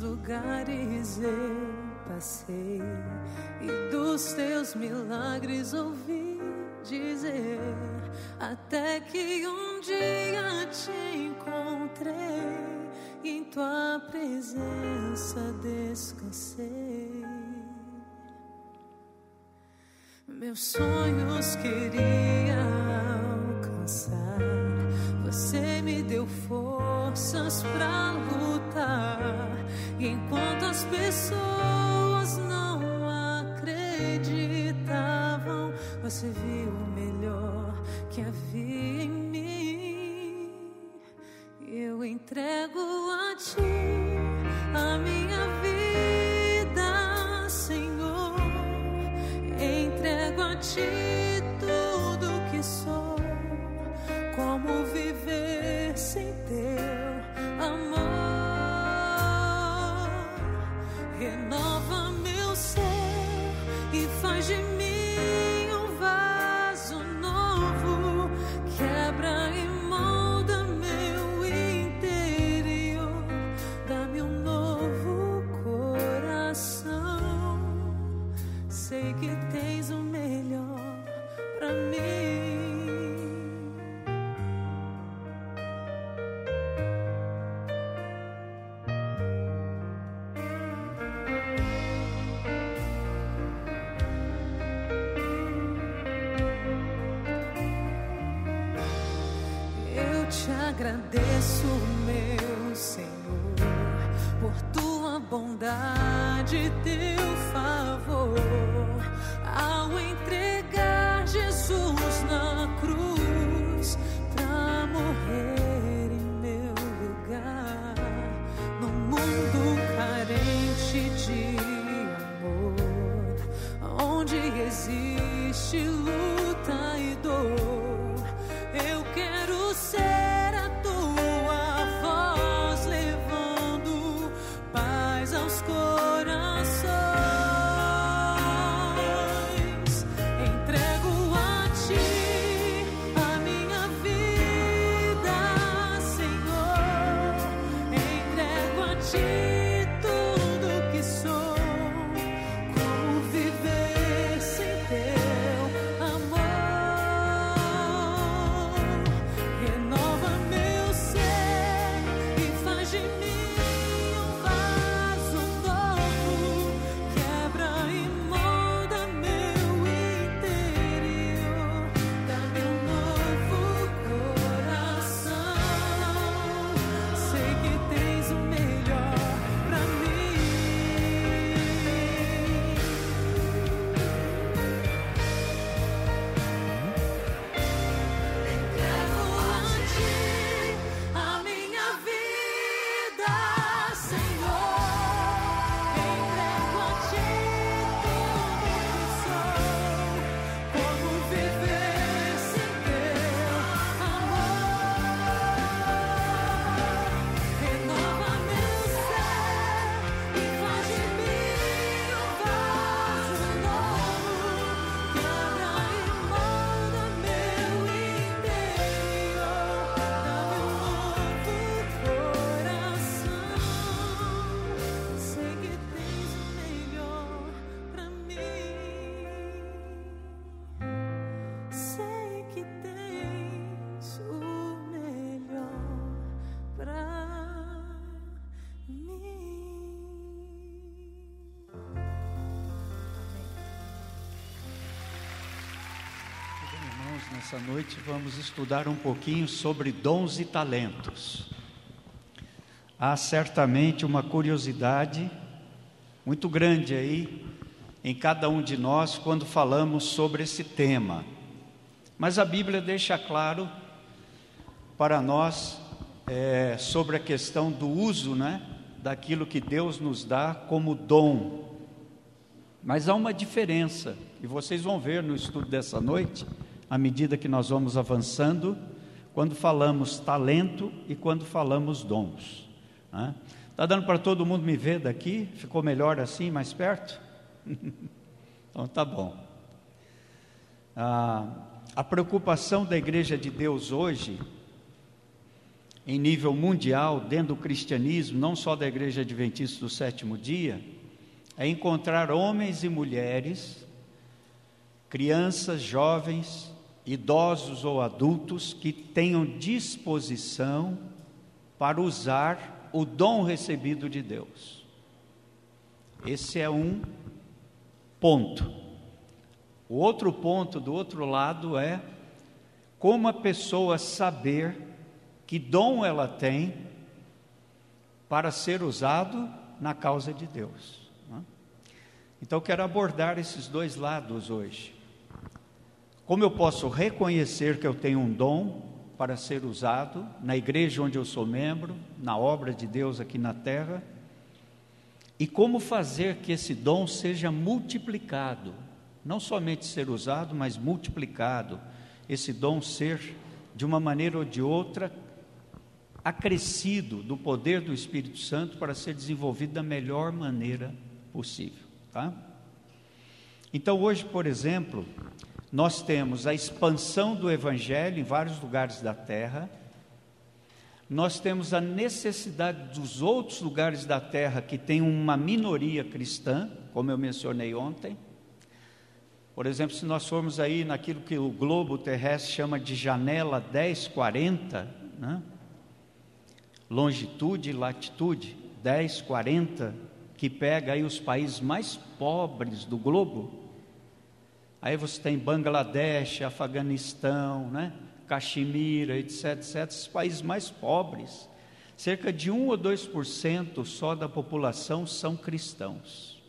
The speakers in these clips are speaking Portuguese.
lugares eu passei e dos teus milagres ouvi dizer até que um dia te encontrei e em tua presença descansei. Meus sonhos queria alcançar, você me deu forças para lutar enquanto as pessoas não acreditavam, você viu 心。Te agradeço, meu Senhor, por tua bondade e teu favor. Ao entregar Jesus na cruz pra morrer em meu lugar, no mundo carente de amor, onde existe luta nessa noite vamos estudar um pouquinho sobre dons e talentos. Há certamente uma curiosidade muito grande aí em cada um de nós quando falamos sobre esse tema. Mas a Bíblia deixa claro para nós é, sobre a questão do uso, né, daquilo que Deus nos dá como dom. Mas há uma diferença, e vocês vão ver no estudo dessa noite, à medida que nós vamos avançando, quando falamos talento e quando falamos dons. Está né? Tá dando para todo mundo me ver daqui? Ficou melhor assim, mais perto? então tá bom. Ah, a preocupação da Igreja de Deus hoje, em nível mundial, dentro do cristianismo, não só da Igreja Adventista do sétimo dia, é encontrar homens e mulheres, crianças, jovens, idosos ou adultos que tenham disposição para usar o dom recebido de Deus. Esse é um ponto. O outro ponto do outro lado é como a pessoa saber que dom ela tem para ser usado na causa de Deus. Né? Então, quero abordar esses dois lados hoje. Como eu posso reconhecer que eu tenho um dom para ser usado na igreja onde eu sou membro, na obra de Deus aqui na terra, e como fazer que esse dom seja multiplicado, não somente ser usado, mas multiplicado, esse dom ser de uma maneira ou de outra acrescido do poder do Espírito Santo para ser desenvolvido da melhor maneira possível, tá? Então hoje, por exemplo, nós temos a expansão do Evangelho em vários lugares da terra, nós temos a necessidade dos outros lugares da terra que tem uma minoria cristã, como eu mencionei ontem. Por exemplo, se nós formos aí naquilo que o globo terrestre chama de janela 1040, né? longitude e latitude 1040, que pega aí os países mais pobres do globo, Aí você tem Bangladesh, Afeganistão, né? Caxemira, etc, etc, esses países mais pobres. Cerca de 1 ou 2% só da população são cristãos.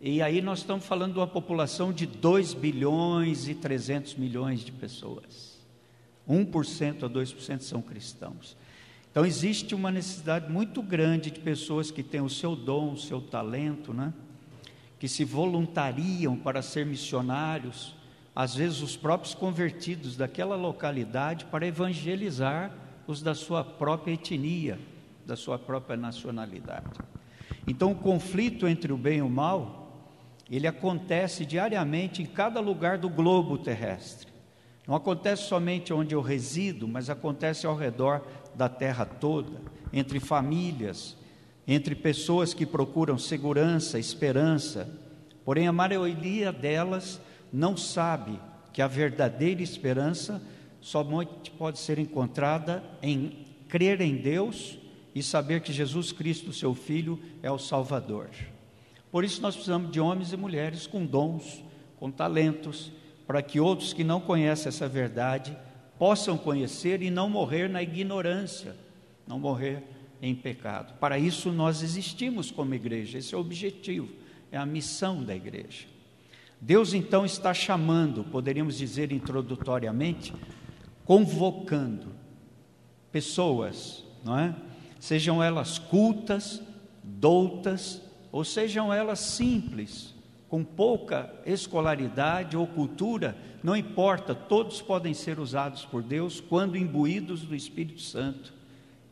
E aí nós estamos falando de uma população de 2 bilhões e 300 milhões de pessoas. 1% a 2% são cristãos. Então existe uma necessidade muito grande de pessoas que têm o seu dom, o seu talento, né? Que se voluntariam para ser missionários, às vezes os próprios convertidos daquela localidade, para evangelizar os da sua própria etnia, da sua própria nacionalidade. Então, o conflito entre o bem e o mal, ele acontece diariamente em cada lugar do globo terrestre. Não acontece somente onde eu resido, mas acontece ao redor da terra toda, entre famílias, entre pessoas que procuram segurança, esperança, porém a maioria delas não sabe que a verdadeira esperança somente pode ser encontrada em crer em Deus e saber que Jesus Cristo, seu Filho, é o Salvador. Por isso nós precisamos de homens e mulheres com dons, com talentos, para que outros que não conhecem essa verdade possam conhecer e não morrer na ignorância, não morrer em pecado. Para isso nós existimos como igreja, esse é o objetivo, é a missão da igreja. Deus então está chamando, poderíamos dizer introdutoriamente, convocando pessoas, não é? Sejam elas cultas, doutas, ou sejam elas simples, com pouca escolaridade ou cultura, não importa, todos podem ser usados por Deus quando imbuídos do Espírito Santo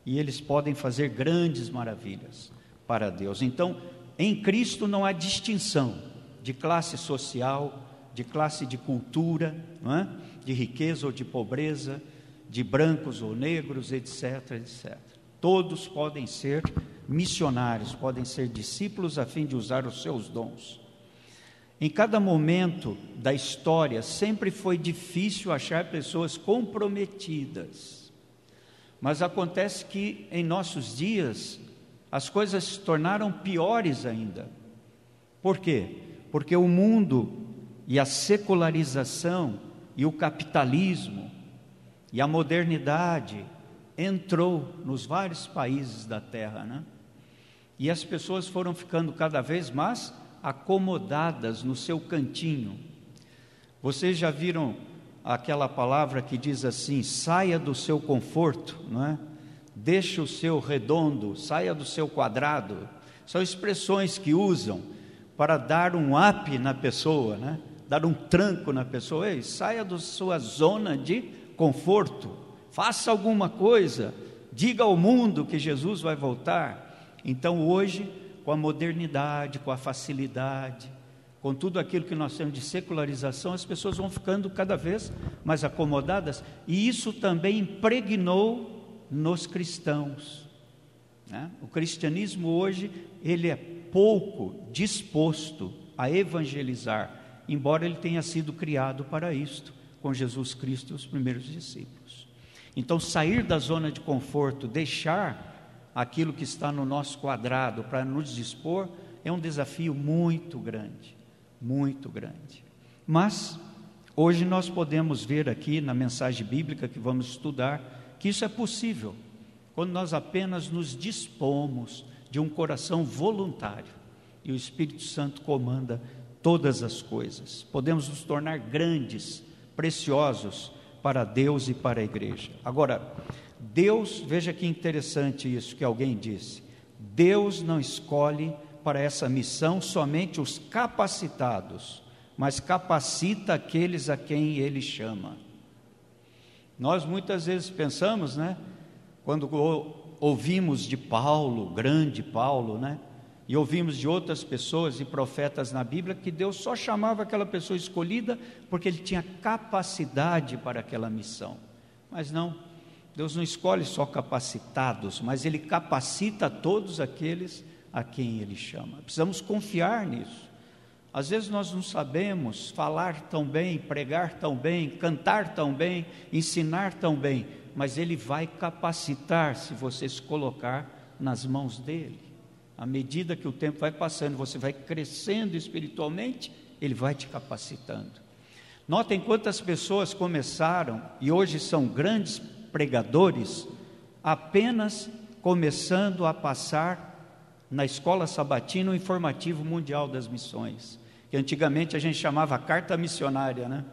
e eles podem fazer grandes maravilhas para Deus. Então, em Cristo não há distinção de classe social, de classe de cultura, é? de riqueza ou de pobreza, de brancos ou negros, etc, etc. Todos podem ser missionários, podem ser discípulos a fim de usar os seus dons. Em cada momento da história, sempre foi difícil achar pessoas comprometidas mas acontece que em nossos dias as coisas se tornaram piores ainda. Por quê? Porque o mundo e a secularização e o capitalismo e a modernidade entrou nos vários países da terra, né? E as pessoas foram ficando cada vez mais acomodadas no seu cantinho. Vocês já viram aquela palavra que diz assim: saia do seu conforto, não é? Deixe o seu redondo, saia do seu quadrado. São expressões que usam para dar um up na pessoa, né? Dar um tranco na pessoa. Ei, saia da sua zona de conforto, faça alguma coisa, diga ao mundo que Jesus vai voltar. Então hoje, com a modernidade, com a facilidade, com tudo aquilo que nós temos de secularização, as pessoas vão ficando cada vez mais acomodadas, e isso também impregnou nos cristãos. Né? O cristianismo hoje ele é pouco disposto a evangelizar, embora ele tenha sido criado para isto, com Jesus Cristo e os primeiros discípulos. Então, sair da zona de conforto, deixar aquilo que está no nosso quadrado para nos dispor, é um desafio muito grande, muito grande. Mas, hoje nós podemos ver aqui na mensagem bíblica que vamos estudar, que isso é possível, quando nós apenas nos dispomos de um coração voluntário e o Espírito Santo comanda todas as coisas. Podemos nos tornar grandes, preciosos para Deus e para a igreja. Agora, Deus, veja que interessante isso que alguém disse. Deus não escolhe para essa missão somente os capacitados, mas capacita aqueles a quem ele chama. Nós muitas vezes pensamos, né, quando ouvimos de Paulo, grande Paulo, né? E ouvimos de outras pessoas e profetas na Bíblia que Deus só chamava aquela pessoa escolhida porque ele tinha capacidade para aquela missão. Mas não, Deus não escolhe só capacitados, mas ele capacita todos aqueles a quem ele chama. Precisamos confiar nisso. Às vezes nós não sabemos falar tão bem, pregar tão bem, cantar tão bem, ensinar tão bem, mas Ele vai capacitar se você se colocar nas mãos dEle. À medida que o tempo vai passando, você vai crescendo espiritualmente, Ele vai te capacitando. Notem quantas pessoas começaram e hoje são grandes pregadores, apenas começando a passar na escola sabatina o informativo mundial das missões, que antigamente a gente chamava carta missionária, né?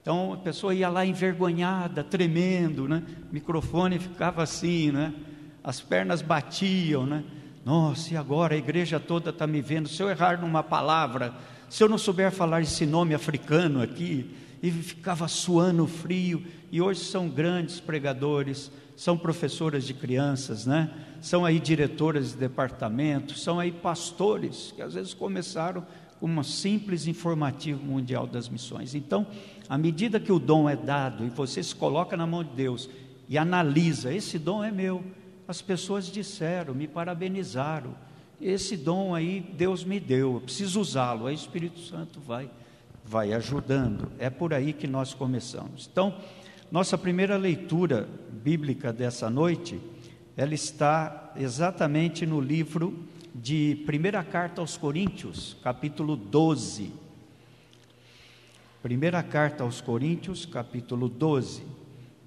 Então a pessoa ia lá envergonhada, tremendo, né? O microfone ficava assim, né? As pernas batiam, né? Nossa, e agora a igreja toda está me vendo. Se eu errar numa palavra, se eu não souber falar esse nome africano aqui, e ficava suando frio. E hoje são grandes pregadores, são professoras de crianças, né? São aí diretoras de departamento, são aí pastores que às vezes começaram com um simples informativo mundial das missões. Então, à medida que o dom é dado e você se coloca na mão de Deus e analisa, esse dom é meu. As pessoas disseram, me parabenizaram. Esse dom aí Deus me deu, eu preciso usá-lo. Aí o Espírito Santo vai vai ajudando. É por aí que nós começamos. Então, nossa primeira leitura bíblica dessa noite, ela está exatamente no livro de Primeira Carta aos Coríntios, capítulo 12. Primeira carta aos Coríntios, capítulo 12.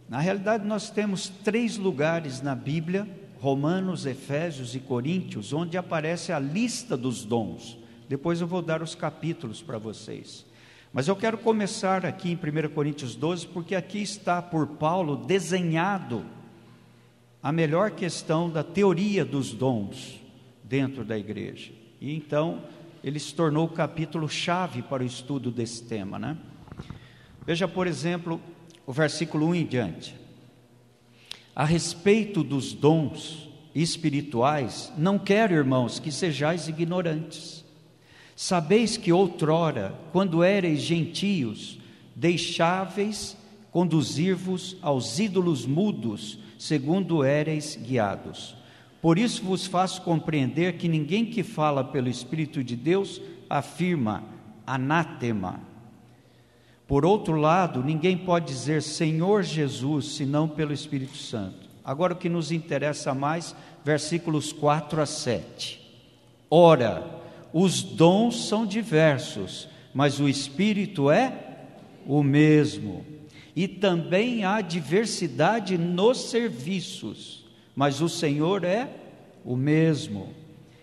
Na realidade, nós temos três lugares na Bíblia, Romanos, Efésios e Coríntios, onde aparece a lista dos dons. Depois eu vou dar os capítulos para vocês. Mas eu quero começar aqui em 1 Coríntios 12, porque aqui está por Paulo desenhado a melhor questão da teoria dos dons dentro da igreja. E então, ele se tornou o capítulo chave para o estudo desse tema, né? Veja, por exemplo, o versículo 1 em diante. A respeito dos dons espirituais, não quero, irmãos, que sejais ignorantes. Sabeis que outrora, quando éreis gentios, deixáveis conduzir-vos aos ídolos mudos, segundo éreis guiados. Por isso vos faço compreender que ninguém que fala pelo Espírito de Deus afirma anátema. Por outro lado, ninguém pode dizer Senhor Jesus senão pelo Espírito Santo. Agora o que nos interessa mais, versículos 4 a 7. Ora, os dons são diversos, mas o Espírito é o mesmo. E também há diversidade nos serviços mas o Senhor é o mesmo.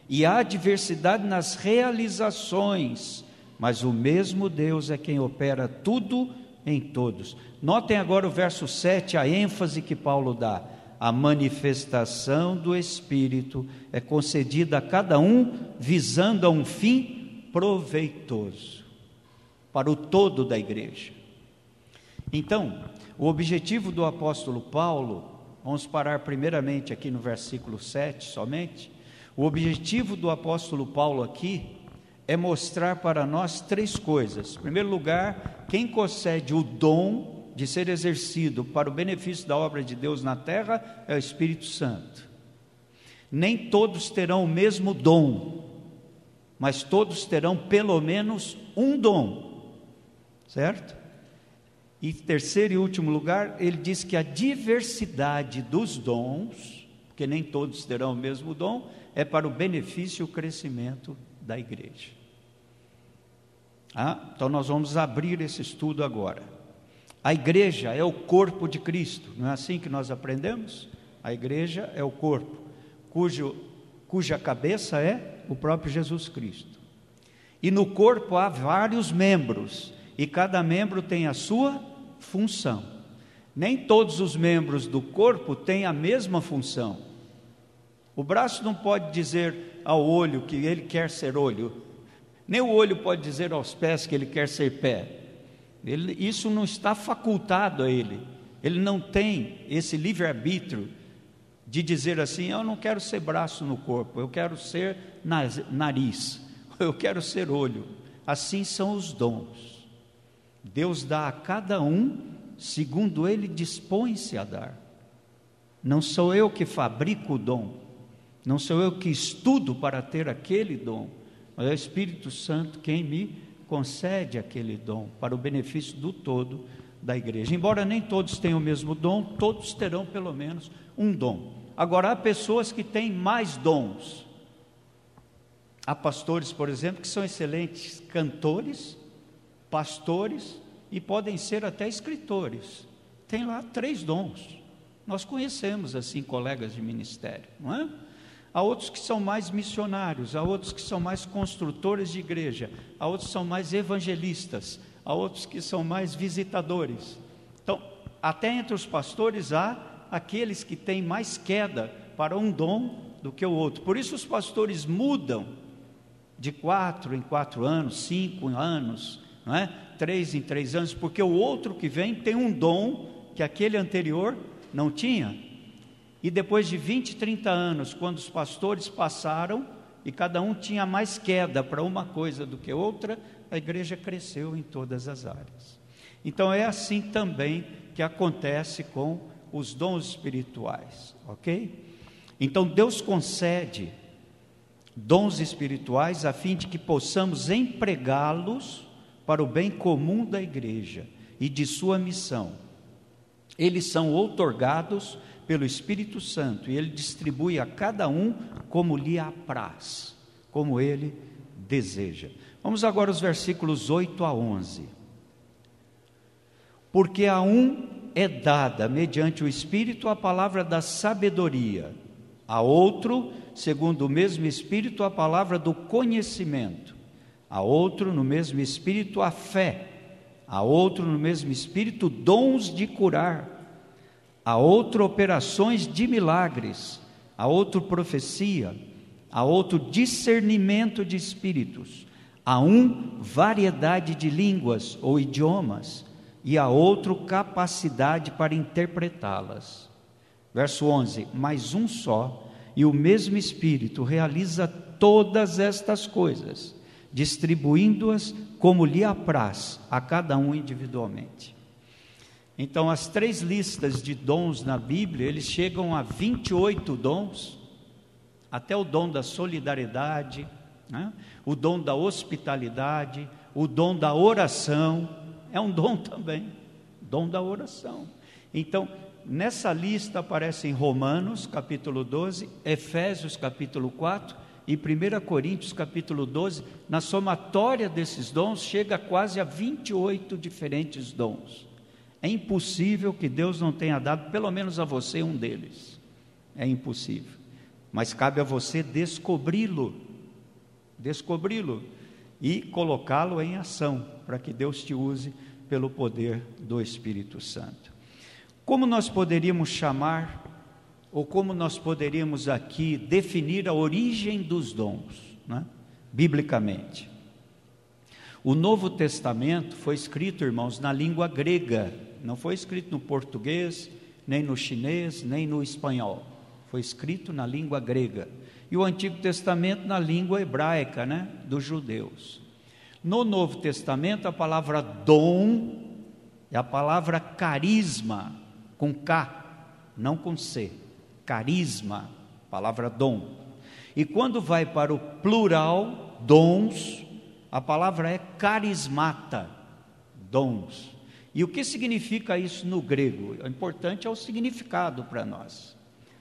E há diversidade nas realizações, mas o mesmo Deus é quem opera tudo em todos. Notem agora o verso 7, a ênfase que Paulo dá. A manifestação do Espírito é concedida a cada um visando a um fim proveitoso para o todo da igreja. Então, O objetivo do apóstolo Paulo, vamos parar primeiramente aqui no versículo 7 somente. O objetivo do apóstolo Paulo aqui é mostrar para nós três coisas. Em primeiro lugar, quem concede o dom de ser exercido para o benefício da obra de Deus na terra é o Espírito Santo. Nem todos terão o mesmo dom, mas todos terão pelo menos um dom, certo? E terceiro e último lugar, ele diz que a diversidade dos dons, porque nem todos terão o mesmo dom, é para o benefício e o crescimento da igreja. Ah, então nós vamos abrir esse estudo agora. A igreja é o corpo de Cristo, não é assim que nós aprendemos? A igreja é o corpo, cujo, cuja cabeça é o próprio Jesus Cristo. E no corpo há vários membros, e cada membro tem a sua função. Nem todos os membros do corpo têm a mesma função. O braço não pode dizer ao olho que ele quer ser olho, nem o olho pode dizer aos pés que ele quer ser pé. Ele, isso não está facultado a ele. Ele não tem esse livre-arbítrio de dizer assim: eu não quero ser braço no corpo, eu quero ser nariz, eu quero ser olho. Assim são os dons. Deus dá a cada um segundo ele dispõe-se a dar. Não sou eu que fabrico o dom, não sou eu que estudo para ter aquele dom, mas é o Espírito Santo quem me concede aquele dom para o benefício do todo da igreja. Embora nem todos tenham o mesmo dom, todos terão pelo menos um dom. Agora, há pessoas que têm mais dons. Há pastores, por exemplo, que são excelentes cantores, pastores e podem ser até escritores. Tem lá três dons. Nós conhecemos assim colegas de ministério, não é? Há outros que são mais missionários, há outros que são mais construtores de igreja, há outros que são mais evangelistas, há outros que são mais visitadores. Então, até entre os pastores há aqueles que têm mais queda para um dom do que o outro. Por isso os pastores mudam de quatro em quatro anos, cinco anos, não é? três em três anos, porque o outro que vem tem um dom que aquele anterior não tinha. E depois de 20, 30 anos, quando os pastores passaram e cada um tinha mais queda para uma coisa do que outra, a igreja cresceu em todas as áreas. Então é assim também que acontece com os dons espirituais, ok? Então Deus concede dons espirituais a fim de que possamos empregá-los para o bem comum da igreja e de sua missão. Eles são outorgados pelo Espírito Santo e ele distribui a cada um como lhe apraz, como ele deseja. Vamos agora aos versículos 8 a 11. Porque a um é dada, mediante o Espírito, a palavra da sabedoria, a outro, segundo o mesmo Espírito, a palavra do conhecimento, a outro, no mesmo Espírito, a fé, a outro, no mesmo Espírito, dons de curar a outro operações de milagres, a outro profecia, a outro discernimento de espíritos, a um variedade de línguas ou idiomas e a outro capacidade para interpretá-las. Verso 11: Mas um só e o mesmo Espírito realiza todas estas coisas, distribuindo-as como lhe apraz a cada um individualmente. Então, as três listas de dons na Bíblia, eles chegam a 28 dons, até o dom da solidariedade, né? o dom da hospitalidade, o dom da oração, é um dom também, dom da oração. Então, nessa lista aparecem Romanos, capítulo 12, Efésios, capítulo 4 e 1 Coríntios, capítulo 12. Na somatória desses dons, chega quase a 28 diferentes dons. É impossível que Deus não tenha dado pelo menos a você um deles. É impossível. Mas cabe a você descobri-lo, descobri-lo e colocá-lo em ação, para que Deus te use pelo poder do Espírito Santo. Como nós poderíamos chamar, ou como nós poderíamos aqui definir a origem dos dons, né? biblicamente? O Novo Testamento foi escrito, irmãos, na língua grega Não foi escrito no português, nem no chinês, nem no espanhol. Foi escrito na língua grega. E o Antigo Testamento na língua hebraica, né, dos judeus. No Novo Testamento, a palavra dom é a palavra carisma, com K, não com C. Carisma, palavra dom. E quando vai para o plural, dons, a palavra é carismata, dons. E o que significa isso no grego? O importante é o significado para nós.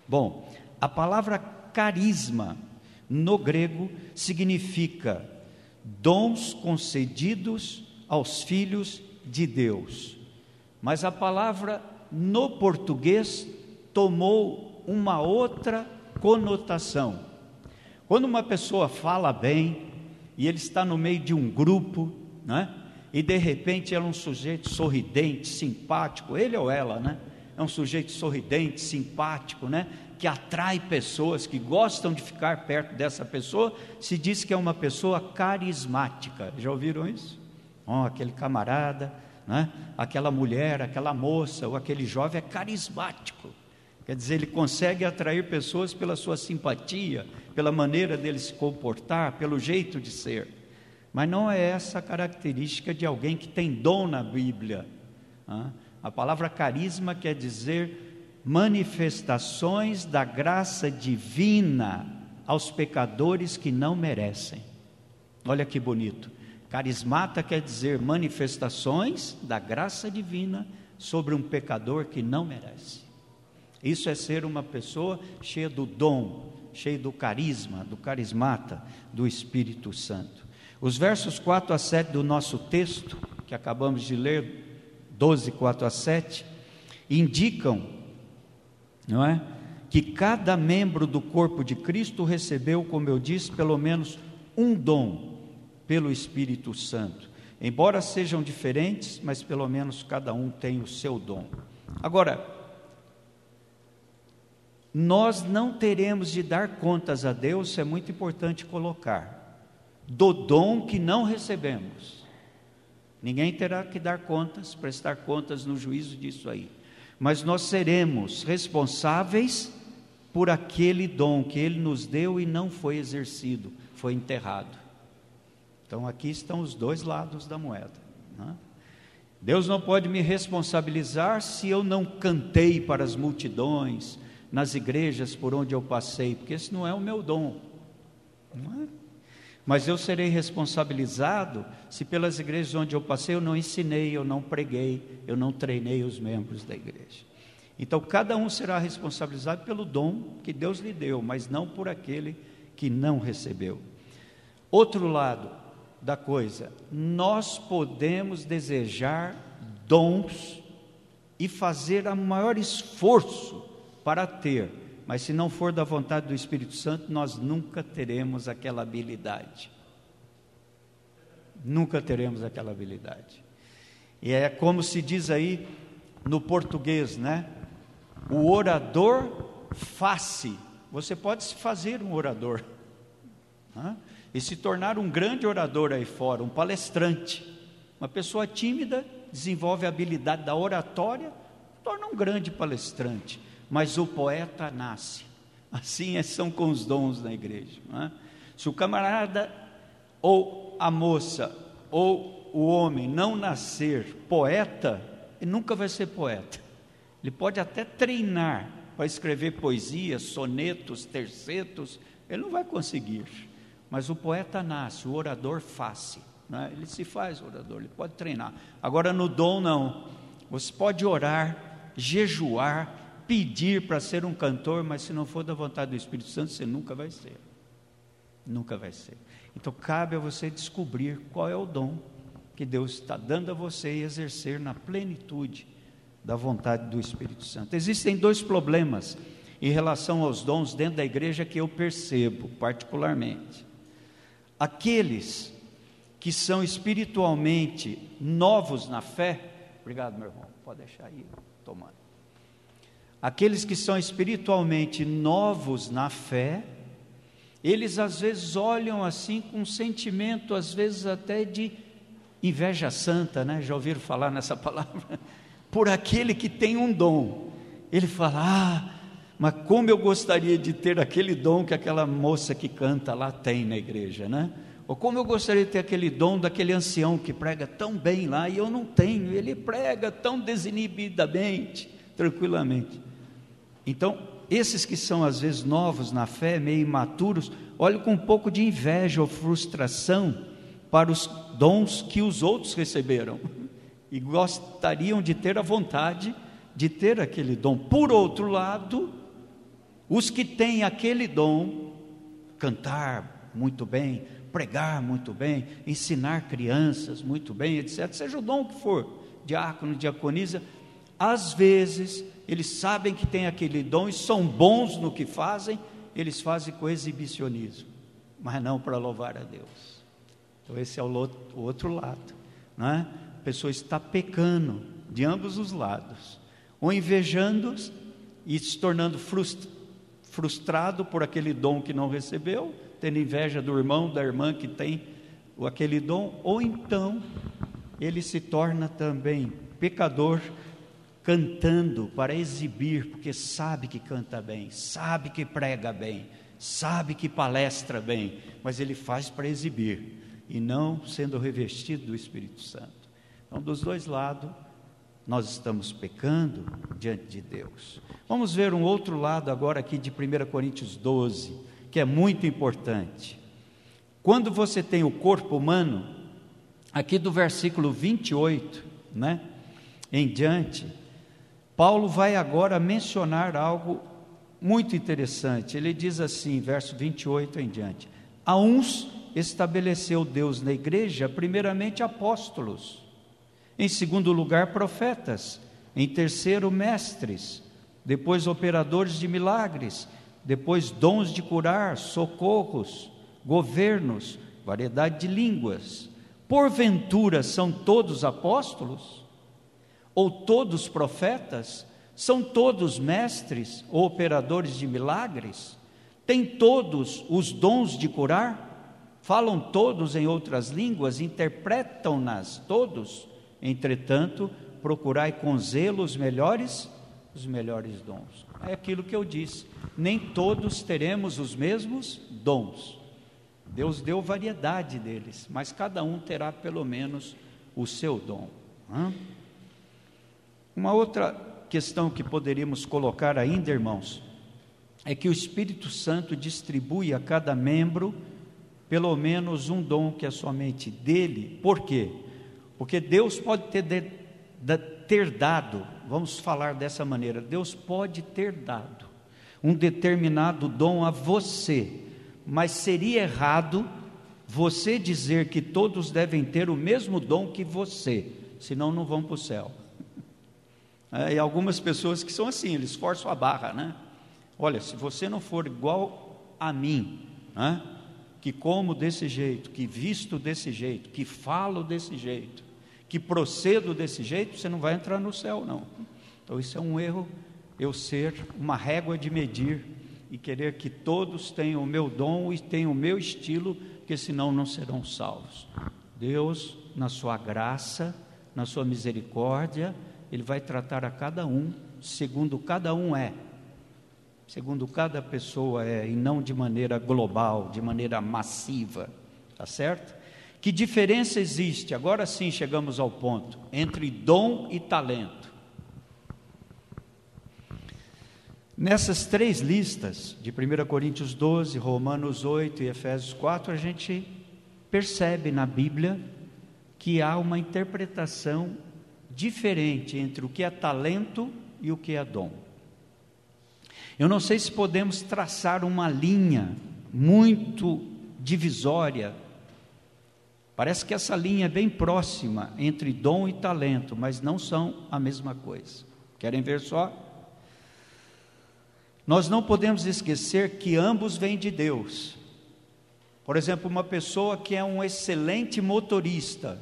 Bom, a palavra carisma no grego significa dons concedidos aos filhos de Deus. Mas a palavra no português tomou uma outra conotação. Quando uma pessoa fala bem e ele está no meio de um grupo, né? E de repente ela é um sujeito sorridente, simpático, ele ou ela, né? É um sujeito sorridente, simpático, né? Que atrai pessoas, que gostam de ficar perto dessa pessoa, se diz que é uma pessoa carismática. Já ouviram isso? Oh, aquele camarada, né? aquela mulher, aquela moça ou aquele jovem é carismático. Quer dizer, ele consegue atrair pessoas pela sua simpatia, pela maneira dele se comportar, pelo jeito de ser. Mas não é essa a característica de alguém que tem dom na Bíblia. A palavra carisma quer dizer manifestações da graça divina aos pecadores que não merecem. Olha que bonito. Carismata quer dizer manifestações da graça divina sobre um pecador que não merece. Isso é ser uma pessoa cheia do dom, cheia do carisma, do carismata do Espírito Santo. Os versos 4 a 7 do nosso texto, que acabamos de ler, 12, 4 a 7, indicam, não é? Que cada membro do corpo de Cristo recebeu, como eu disse, pelo menos um dom pelo Espírito Santo. Embora sejam diferentes, mas pelo menos cada um tem o seu dom. Agora, nós não teremos de dar contas a Deus, é muito importante colocar, do dom que não recebemos. Ninguém terá que dar contas, prestar contas no juízo disso aí. Mas nós seremos responsáveis por aquele dom que Ele nos deu e não foi exercido, foi enterrado. Então aqui estão os dois lados da moeda. Né? Deus não pode me responsabilizar se eu não cantei para as multidões, nas igrejas por onde eu passei, porque esse não é o meu dom. É? Mas eu serei responsabilizado se pelas igrejas onde eu passei eu não ensinei, eu não preguei, eu não treinei os membros da igreja. Então cada um será responsabilizado pelo dom que Deus lhe deu, mas não por aquele que não recebeu. Outro lado, da coisa. Nós podemos desejar dons e fazer o maior esforço para ter, mas se não for da vontade do Espírito Santo, nós nunca teremos aquela habilidade. Nunca teremos aquela habilidade. E é como se diz aí no português, né? O orador face. Você pode se fazer um orador. Né? e se tornar um grande orador aí fora, um palestrante. Uma pessoa tímida desenvolve a habilidade da oratória, torna um grande palestrante, mas o poeta nasce. Assim é, são com os dons na igreja. É? Se o camarada ou a moça ou o homem não nascer poeta, ele nunca vai ser poeta. Ele pode até treinar para escrever poesias, sonetos, tercetos, ele não vai conseguir. Mas o poeta nasce, o orador faz-se. Né? Ele se faz orador, ele pode treinar. Agora no dom, não. Você pode orar, jejuar, pedir para ser um cantor, mas se não for da vontade do Espírito Santo, você nunca vai ser. Nunca vai ser. Então cabe a você descobrir qual é o dom que Deus está dando a você e exercer na plenitude da vontade do Espírito Santo. Existem dois problemas em relação aos dons dentro da igreja que eu percebo particularmente. Aqueles que são espiritualmente novos na fé, obrigado, meu irmão, pode deixar aí tomando. Aqueles que são espiritualmente novos na fé, eles às vezes olham assim com um sentimento, às vezes até de inveja santa, né? Já ouviram falar nessa palavra? por aquele que tem um dom. Ele fala: Ah, mas como eu gostaria de ter aquele dom que aquela moça que canta lá tem na igreja, né? Ou como eu gostaria de ter aquele dom daquele ancião que prega tão bem lá e eu não tenho, ele prega tão desinibidamente, tranquilamente. Então, esses que são às vezes novos na fé, meio imaturos, olham com um pouco de inveja ou frustração para os dons que os outros receberam e gostariam de ter a vontade de ter aquele dom. Por outro lado, os que têm aquele dom, cantar muito bem, pregar muito bem, ensinar crianças muito bem, etc., seja o dom que for, diácono, diaconisa, às vezes eles sabem que têm aquele dom e são bons no que fazem, eles fazem com exibicionismo, mas não para louvar a Deus. Então, esse é o outro lado, não é? A pessoa está pecando de ambos os lados, ou invejando-os e se tornando frustrado por aquele dom que não recebeu, tendo inveja do irmão, da irmã que tem aquele dom, ou então ele se torna também pecador, cantando para exibir, porque sabe que canta bem, sabe que prega bem, sabe que palestra bem, mas ele faz para exibir e não sendo revestido do Espírito Santo. Então, dos dois lados, nós estamos pecando diante de Deus. Vamos ver um outro lado agora aqui de 1 Coríntios 12 que é muito importante. Quando você tem o corpo humano, aqui do versículo 28, né, em diante, Paulo vai agora mencionar algo muito interessante. Ele diz assim, verso 28 em diante: A uns estabeleceu Deus na igreja, primeiramente apóstolos, em segundo lugar, profetas, em terceiro, mestres, depois operadores de milagres depois dons de curar, socorros, governos, variedade de línguas. Porventura são todos apóstolos? Ou todos profetas? São todos mestres ou operadores de milagres? Têm todos os dons de curar? Falam todos em outras línguas? Interpretam-nas todos? Entretanto, procurai com zelo os melhores, os melhores dons é aquilo que eu disse: nem todos teremos os mesmos dons. Deus deu variedade deles, mas cada um terá pelo menos o seu dom. Uma outra questão que poderíamos colocar ainda, irmãos, é que o Espírito Santo distribui a cada membro pelo menos um dom que é somente dele. Por quê? Porque Deus pode ter, de, de, ter dado vamos falar dessa maneira: Deus pode ter dado um determinado dom a você, mas seria errado você dizer que todos devem ter o mesmo dom que você, senão não vão para o céu. É, e algumas pessoas que são assim, eles forçam a barra, né? Olha, se você não for igual a mim, né? que como desse jeito, que visto desse jeito, que falo desse jeito, que procedo desse jeito, você não vai entrar no céu, não. Então, isso é um erro, eu ser uma régua de medir e querer que todos tenham o meu dom e tenham o meu estilo, porque senão não serão salvos. Deus, na sua graça, na sua misericórdia, Ele vai tratar a cada um segundo cada um é, segundo cada pessoa é, e não de maneira global, de maneira massiva, tá certo? Que diferença existe, agora sim chegamos ao ponto, entre dom e talento? Nessas três listas, de 1 Coríntios 12, Romanos 8 e Efésios 4, a gente percebe na Bíblia que há uma interpretação diferente entre o que é talento e o que é dom. Eu não sei se podemos traçar uma linha muito divisória Parece que essa linha é bem próxima entre dom e talento, mas não são a mesma coisa. Querem ver só? Nós não podemos esquecer que ambos vêm de Deus. Por exemplo, uma pessoa que é um excelente motorista,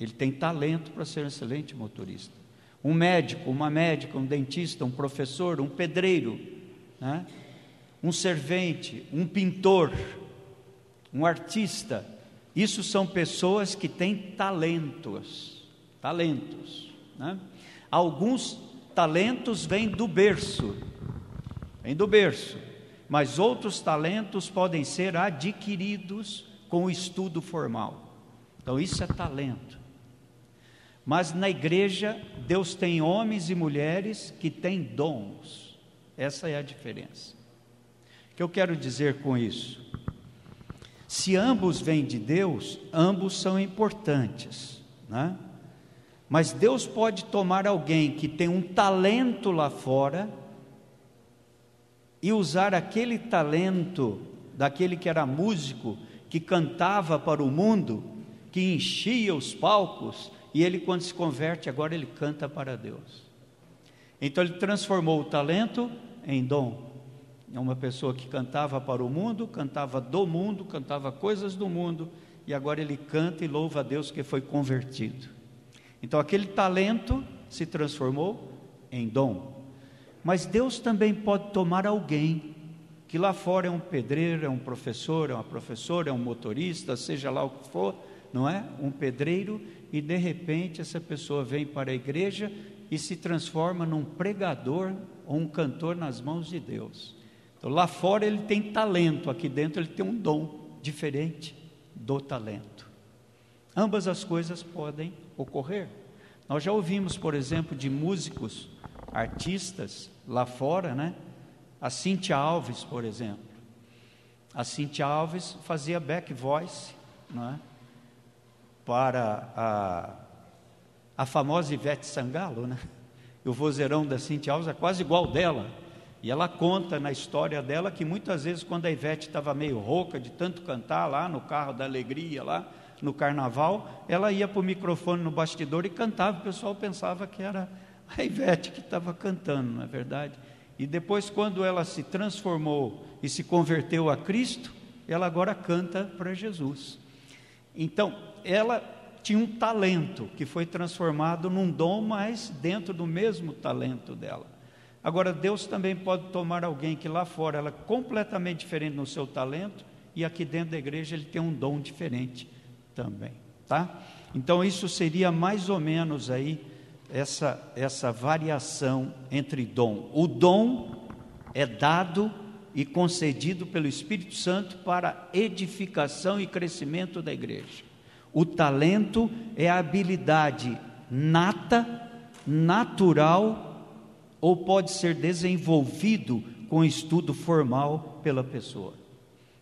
ele tem talento para ser um excelente motorista. Um médico, uma médica, um dentista, um professor, um pedreiro, né? um servente, um pintor, um artista, isso são pessoas que têm talentos, talentos. Né? Alguns talentos vêm do berço, vêm do berço, mas outros talentos podem ser adquiridos com o estudo formal. Então, isso é talento. Mas na igreja, Deus tem homens e mulheres que têm dons. Essa é a diferença. O que eu quero dizer com isso? Se ambos vêm de Deus, ambos são importantes, né? Mas Deus pode tomar alguém que tem um talento lá fora e usar aquele talento daquele que era músico, que cantava para o mundo, que enchia os palcos, e ele, quando se converte, agora ele canta para Deus. Então ele transformou o talento em dom. É uma pessoa que cantava para o mundo, cantava do mundo, cantava coisas do mundo, e agora ele canta e louva a Deus que foi convertido. Então aquele talento se transformou em dom. Mas Deus também pode tomar alguém que lá fora é um pedreiro, é um professor, é uma professora, é um motorista, seja lá o que for, não é? Um pedreiro, e de repente essa pessoa vem para a igreja e se transforma num pregador ou um cantor nas mãos de Deus. Então, lá fora ele tem talento, aqui dentro ele tem um dom diferente do talento. Ambas as coisas podem ocorrer. Nós já ouvimos, por exemplo, de músicos, artistas lá fora, né? A Cintia Alves, por exemplo. A Cintia Alves fazia back voice, não é? Para a, a famosa Ivete Sangalo, né? E o vozeirão da Cintia Alves é quase igual dela. E ela conta na história dela que muitas vezes, quando a Ivete estava meio rouca de tanto cantar lá no carro da alegria, lá no carnaval, ela ia para o microfone no bastidor e cantava. O pessoal pensava que era a Ivete que estava cantando, não é verdade? E depois, quando ela se transformou e se converteu a Cristo, ela agora canta para Jesus. Então, ela tinha um talento que foi transformado num dom, mas dentro do mesmo talento dela. Agora, Deus também pode tomar alguém que lá fora ela é completamente diferente no seu talento e aqui dentro da igreja ele tem um dom diferente também, tá? Então isso seria mais ou menos aí essa essa variação entre dom. O dom é dado e concedido pelo Espírito Santo para edificação e crescimento da igreja. O talento é a habilidade nata, natural ou pode ser desenvolvido com estudo formal pela pessoa.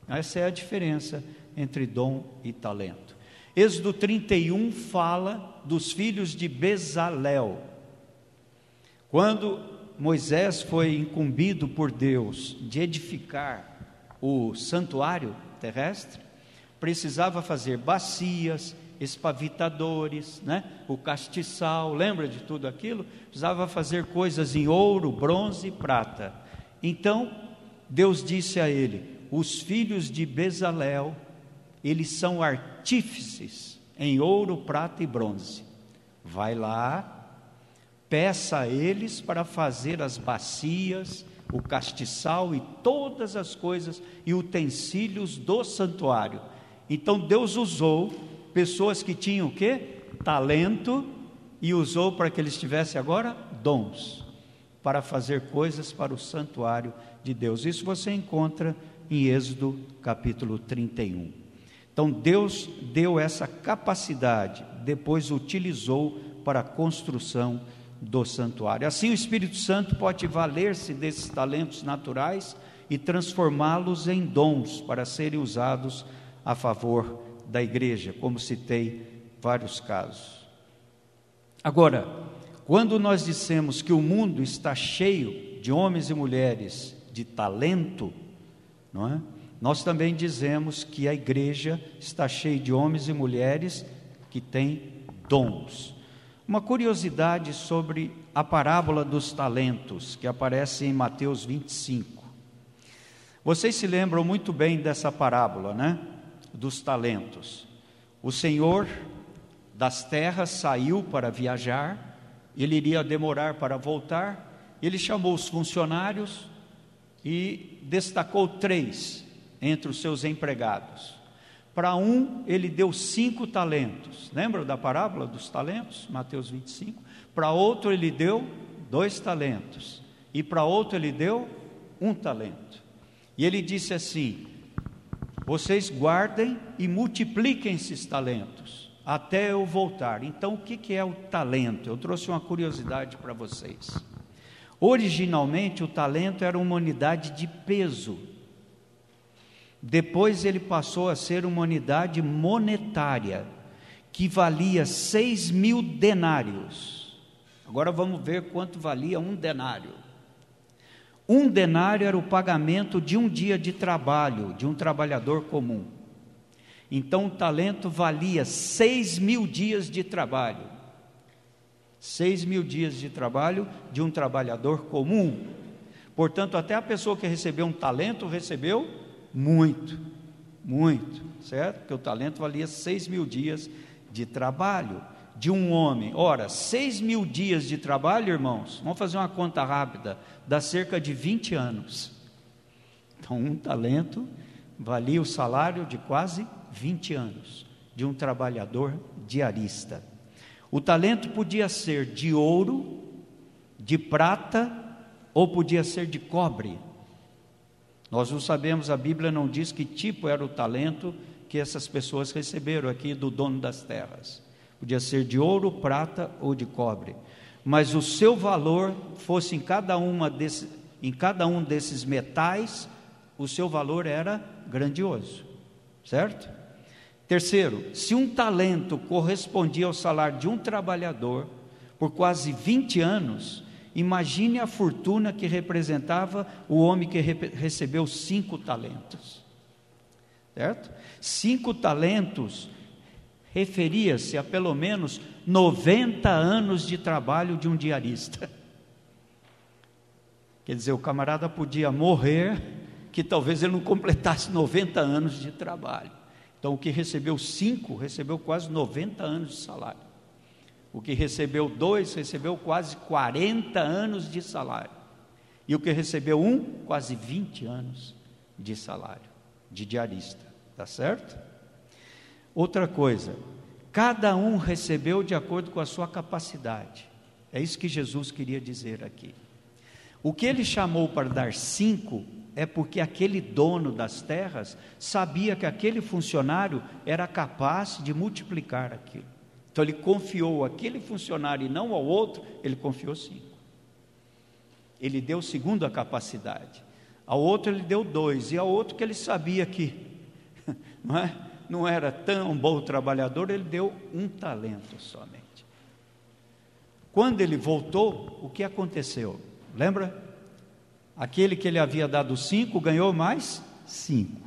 Essa é a diferença entre dom e talento. Êxodo 31 fala dos filhos de Bezalel. Quando Moisés foi incumbido por Deus de edificar o santuário terrestre, precisava fazer bacias, espavitadores, né? o castiçal, lembra de tudo aquilo? Precisava fazer coisas em ouro, bronze e prata. Então, Deus disse a ele: os filhos de Bezalel, eles são artífices em ouro, prata e bronze. Vai lá, peça a eles para fazer as bacias, o castiçal e todas as coisas e utensílios do santuário. Então Deus usou pessoas que tinham o quê? Talento e usou para que eles tivessem agora dons para fazer coisas para o santuário de Deus. Isso você encontra em Êxodo capítulo 31. Então Deus deu essa capacidade, depois utilizou para a construção do santuário. Assim o Espírito Santo pode valer-se desses talentos naturais e transformá-los em dons para serem usados a favor da igreja, como citei vários casos. Agora, quando nós dissemos que o mundo está cheio de homens e mulheres de talento, não é? Nós também dizemos que a igreja está cheia de homens e mulheres que têm dons. Uma curiosidade sobre a parábola dos talentos, que aparece em Mateus 25. Vocês se lembram muito bem dessa parábola, né? Dos talentos. O Senhor das terras saiu para viajar, ele iria demorar para voltar, ele chamou os funcionários e destacou três entre os seus empregados. Para um, ele deu cinco talentos. Lembra da parábola dos talentos? Mateus 25. Para outro ele deu dois talentos, e para outro ele deu um talento. E ele disse assim: Vocês guardem e multipliquem esses talentos até eu voltar. Então, o que é o talento? Eu trouxe uma curiosidade para vocês. Originalmente, o talento era uma unidade de peso. Depois, ele passou a ser uma unidade monetária, que valia 6 mil denários. Agora vamos ver quanto valia um denário. Um denário era o pagamento de um dia de trabalho de um trabalhador comum. Então o talento valia seis mil dias de trabalho. Seis mil dias de trabalho de um trabalhador comum. Portanto, até a pessoa que recebeu um talento recebeu muito, muito, certo? Porque o talento valia seis mil dias de trabalho de um homem. Ora, seis mil dias de trabalho, irmãos, vamos fazer uma conta rápida, dá cerca de 20 anos. Então, um talento valia o salário de quase 20 anos de um trabalhador diarista. O talento podia ser de ouro, de prata ou podia ser de cobre. Nós não sabemos, a Bíblia não diz que tipo era o talento que essas pessoas receberam aqui do dono das terras. Podia ser de ouro, prata ou de cobre. Mas o seu valor fosse em cada, uma desse, em cada um desses metais, o seu valor era grandioso. Certo? Terceiro, se um talento correspondia ao salário de um trabalhador por quase 20 anos, imagine a fortuna que representava o homem que recebeu cinco talentos. Certo? Cinco talentos referia-se a pelo menos 90 anos de trabalho de um diarista. Quer dizer, o camarada podia morrer, que talvez ele não completasse 90 anos de trabalho. Então, o que recebeu cinco, recebeu quase 90 anos de salário. O que recebeu dois, recebeu quase 40 anos de salário. E o que recebeu um, quase 20 anos de salário, de diarista. Tá certo? Outra coisa, cada um recebeu de acordo com a sua capacidade. É isso que Jesus queria dizer aqui. O que ele chamou para dar cinco é porque aquele dono das terras sabia que aquele funcionário era capaz de multiplicar aquilo. Então ele confiou aquele funcionário e não ao outro, ele confiou cinco. Ele deu segundo a capacidade. Ao outro ele deu dois, e ao outro que ele sabia que, não é? Não era tão bom trabalhador, ele deu um talento somente. Quando ele voltou, o que aconteceu? Lembra? Aquele que ele havia dado cinco ganhou mais cinco.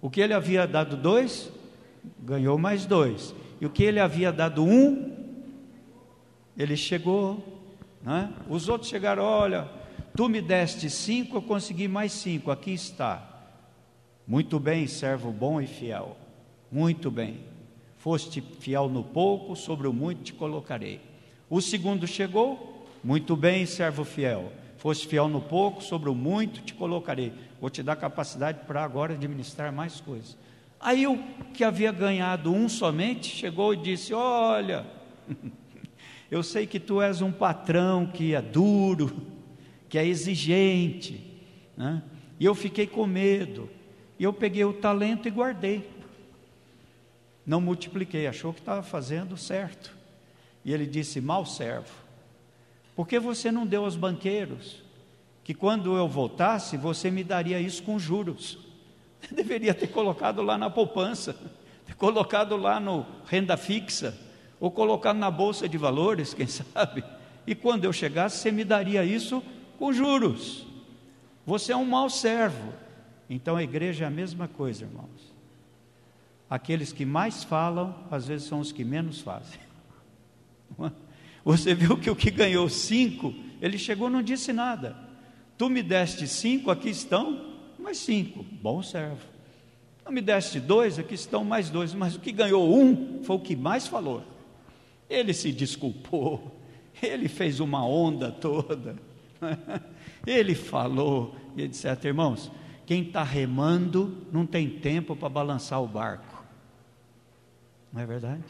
O que ele havia dado dois, ganhou mais dois. E o que ele havia dado um, ele chegou. Né? Os outros chegaram: olha, tu me deste cinco, eu consegui mais cinco, aqui está. Muito bem, servo bom e fiel. Muito bem, foste fiel no pouco, sobre o muito te colocarei. O segundo chegou, muito bem, servo fiel. Foste fiel no pouco, sobre o muito te colocarei. Vou te dar capacidade para agora administrar mais coisas. Aí o que havia ganhado um somente chegou e disse: Olha, eu sei que tu és um patrão que é duro, que é exigente, né? e eu fiquei com medo. E eu peguei o talento e guardei não multipliquei, achou que estava fazendo certo. E ele disse: Mal servo, por que você não deu aos banqueiros? Que quando eu voltasse, você me daria isso com juros. deveria ter colocado lá na poupança, ter colocado lá no renda fixa, ou colocado na bolsa de valores, quem sabe. E quando eu chegasse, você me daria isso com juros. Você é um mau servo. Então a igreja é a mesma coisa, irmãos aqueles que mais falam, às vezes são os que menos fazem. Você viu que o que ganhou cinco, ele chegou não disse nada. Tu me deste cinco, aqui estão mais cinco, bom servo. Tu me deste dois, aqui estão mais dois, mas o que ganhou um foi o que mais falou. Ele se desculpou, ele fez uma onda toda, ele falou e etc. Irmãos, quem está remando não tem tempo para balançar o barco. Não é verdade?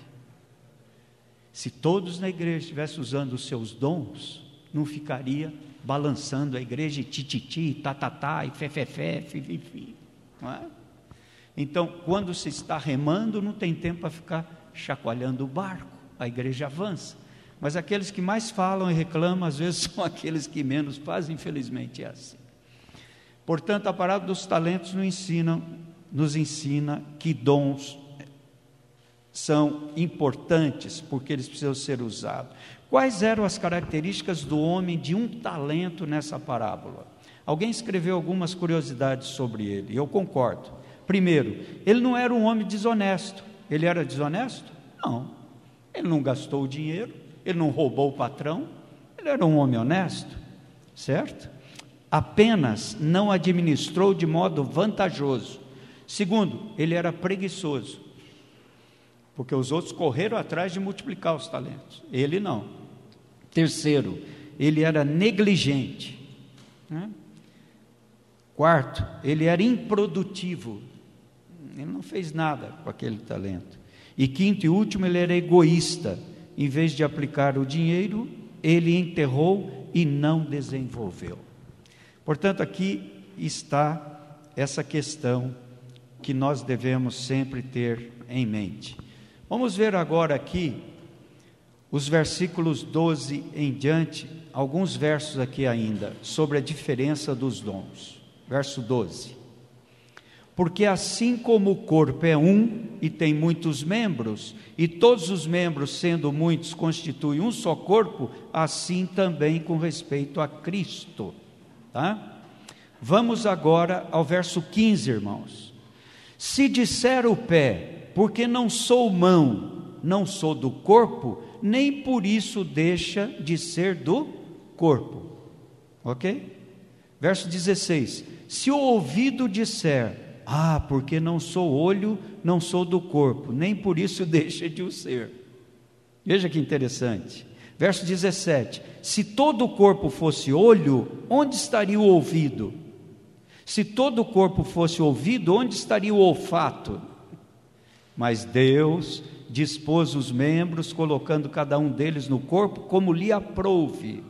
Se todos na igreja estivessem usando os seus dons, não ficaria balançando a igreja e tititi, tatatá, e fefefé, fififi. Não é? Então, quando se está remando, não tem tempo para ficar chacoalhando o barco, a igreja avança. Mas aqueles que mais falam e reclamam, às vezes são aqueles que menos fazem, infelizmente é assim. Portanto, a parábola dos talentos nos ensina, nos ensina que dons são importantes porque eles precisam ser usados. Quais eram as características do homem de um talento nessa parábola? Alguém escreveu algumas curiosidades sobre ele, eu concordo. Primeiro, ele não era um homem desonesto. Ele era desonesto? Não. Ele não gastou o dinheiro, ele não roubou o patrão, ele era um homem honesto, certo? Apenas não administrou de modo vantajoso. Segundo, ele era preguiçoso, porque os outros correram atrás de multiplicar os talentos, ele não. Terceiro, ele era negligente. Né? Quarto, ele era improdutivo, ele não fez nada com aquele talento. E quinto e último, ele era egoísta. Em vez de aplicar o dinheiro, ele enterrou e não desenvolveu. Portanto, aqui está essa questão que nós devemos sempre ter em mente. Vamos ver agora aqui os versículos 12 em diante, alguns versos aqui ainda, sobre a diferença dos dons. Verso 12. Porque assim como o corpo é um e tem muitos membros, e todos os membros, sendo muitos, constituem um só corpo, assim também com respeito a Cristo. Tá? Vamos agora ao verso 15, irmãos. Se disser o pé, porque não sou mão, não sou do corpo, nem por isso deixa de ser do corpo. Ok? Verso 16: Se o ouvido disser, ah, porque não sou olho, não sou do corpo, nem por isso deixa de o ser. Veja que interessante. Verso 17: Se todo o corpo fosse olho, onde estaria o ouvido? Se todo o corpo fosse ouvido, onde estaria o olfato? Mas Deus dispôs os membros, colocando cada um deles no corpo como lhe aprouve.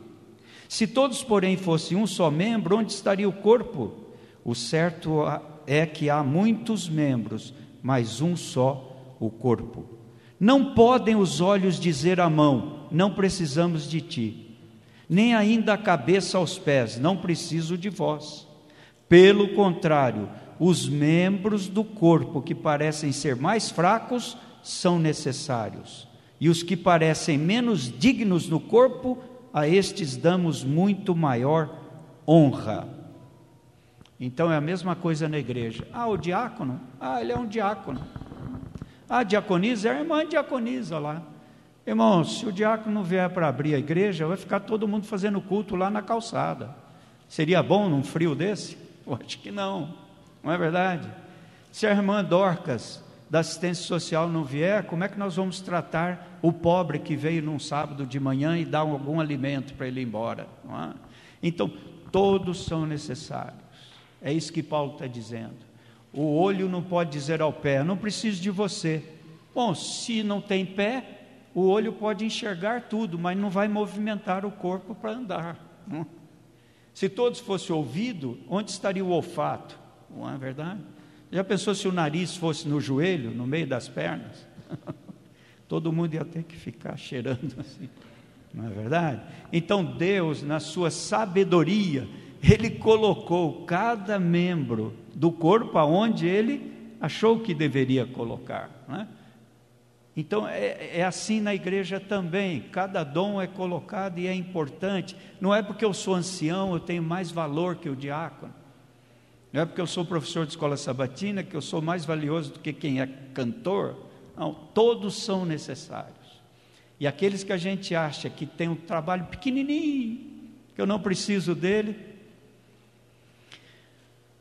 Se todos, porém, fossem um só membro, onde estaria o corpo? O certo é que há muitos membros, mas um só o corpo. Não podem os olhos dizer à mão: Não precisamos de ti, nem ainda a cabeça aos pés: Não preciso de vós. Pelo contrário, os membros do corpo que parecem ser mais fracos são necessários, e os que parecem menos dignos no corpo, a estes damos muito maior honra. Então é a mesma coisa na igreja. Ah, o diácono? Ah, ele é um diácono. Ah, diaconisa? É a irmã diaconisa lá. Irmão, se o diácono vier para abrir a igreja, vai ficar todo mundo fazendo culto lá na calçada. Seria bom num frio desse? Eu acho que não, não é verdade? Se a irmã Dorcas, da assistência social, não vier, como é que nós vamos tratar o pobre que veio num sábado de manhã e dar algum alimento para ele ir embora? É? Então, todos são necessários. É isso que Paulo está dizendo. O olho não pode dizer ao pé: não preciso de você. Bom, se não tem pé, o olho pode enxergar tudo, mas não vai movimentar o corpo para andar. Não? Se todos fossem ouvido, onde estaria o olfato? Não é verdade? Já pensou se o nariz fosse no joelho, no meio das pernas? Todo mundo ia ter que ficar cheirando assim, não é verdade? Então Deus, na sua sabedoria, ele colocou cada membro do corpo aonde ele achou que deveria colocar. Né? Então é, é, assim na igreja também, cada dom é colocado e é importante. Não é porque eu sou ancião, eu tenho mais valor que o diácono. Não é porque eu sou professor de escola sabatina que eu sou mais valioso do que quem é cantor. Não, todos são necessários. E aqueles que a gente acha que tem um trabalho pequenininho, que eu não preciso dele,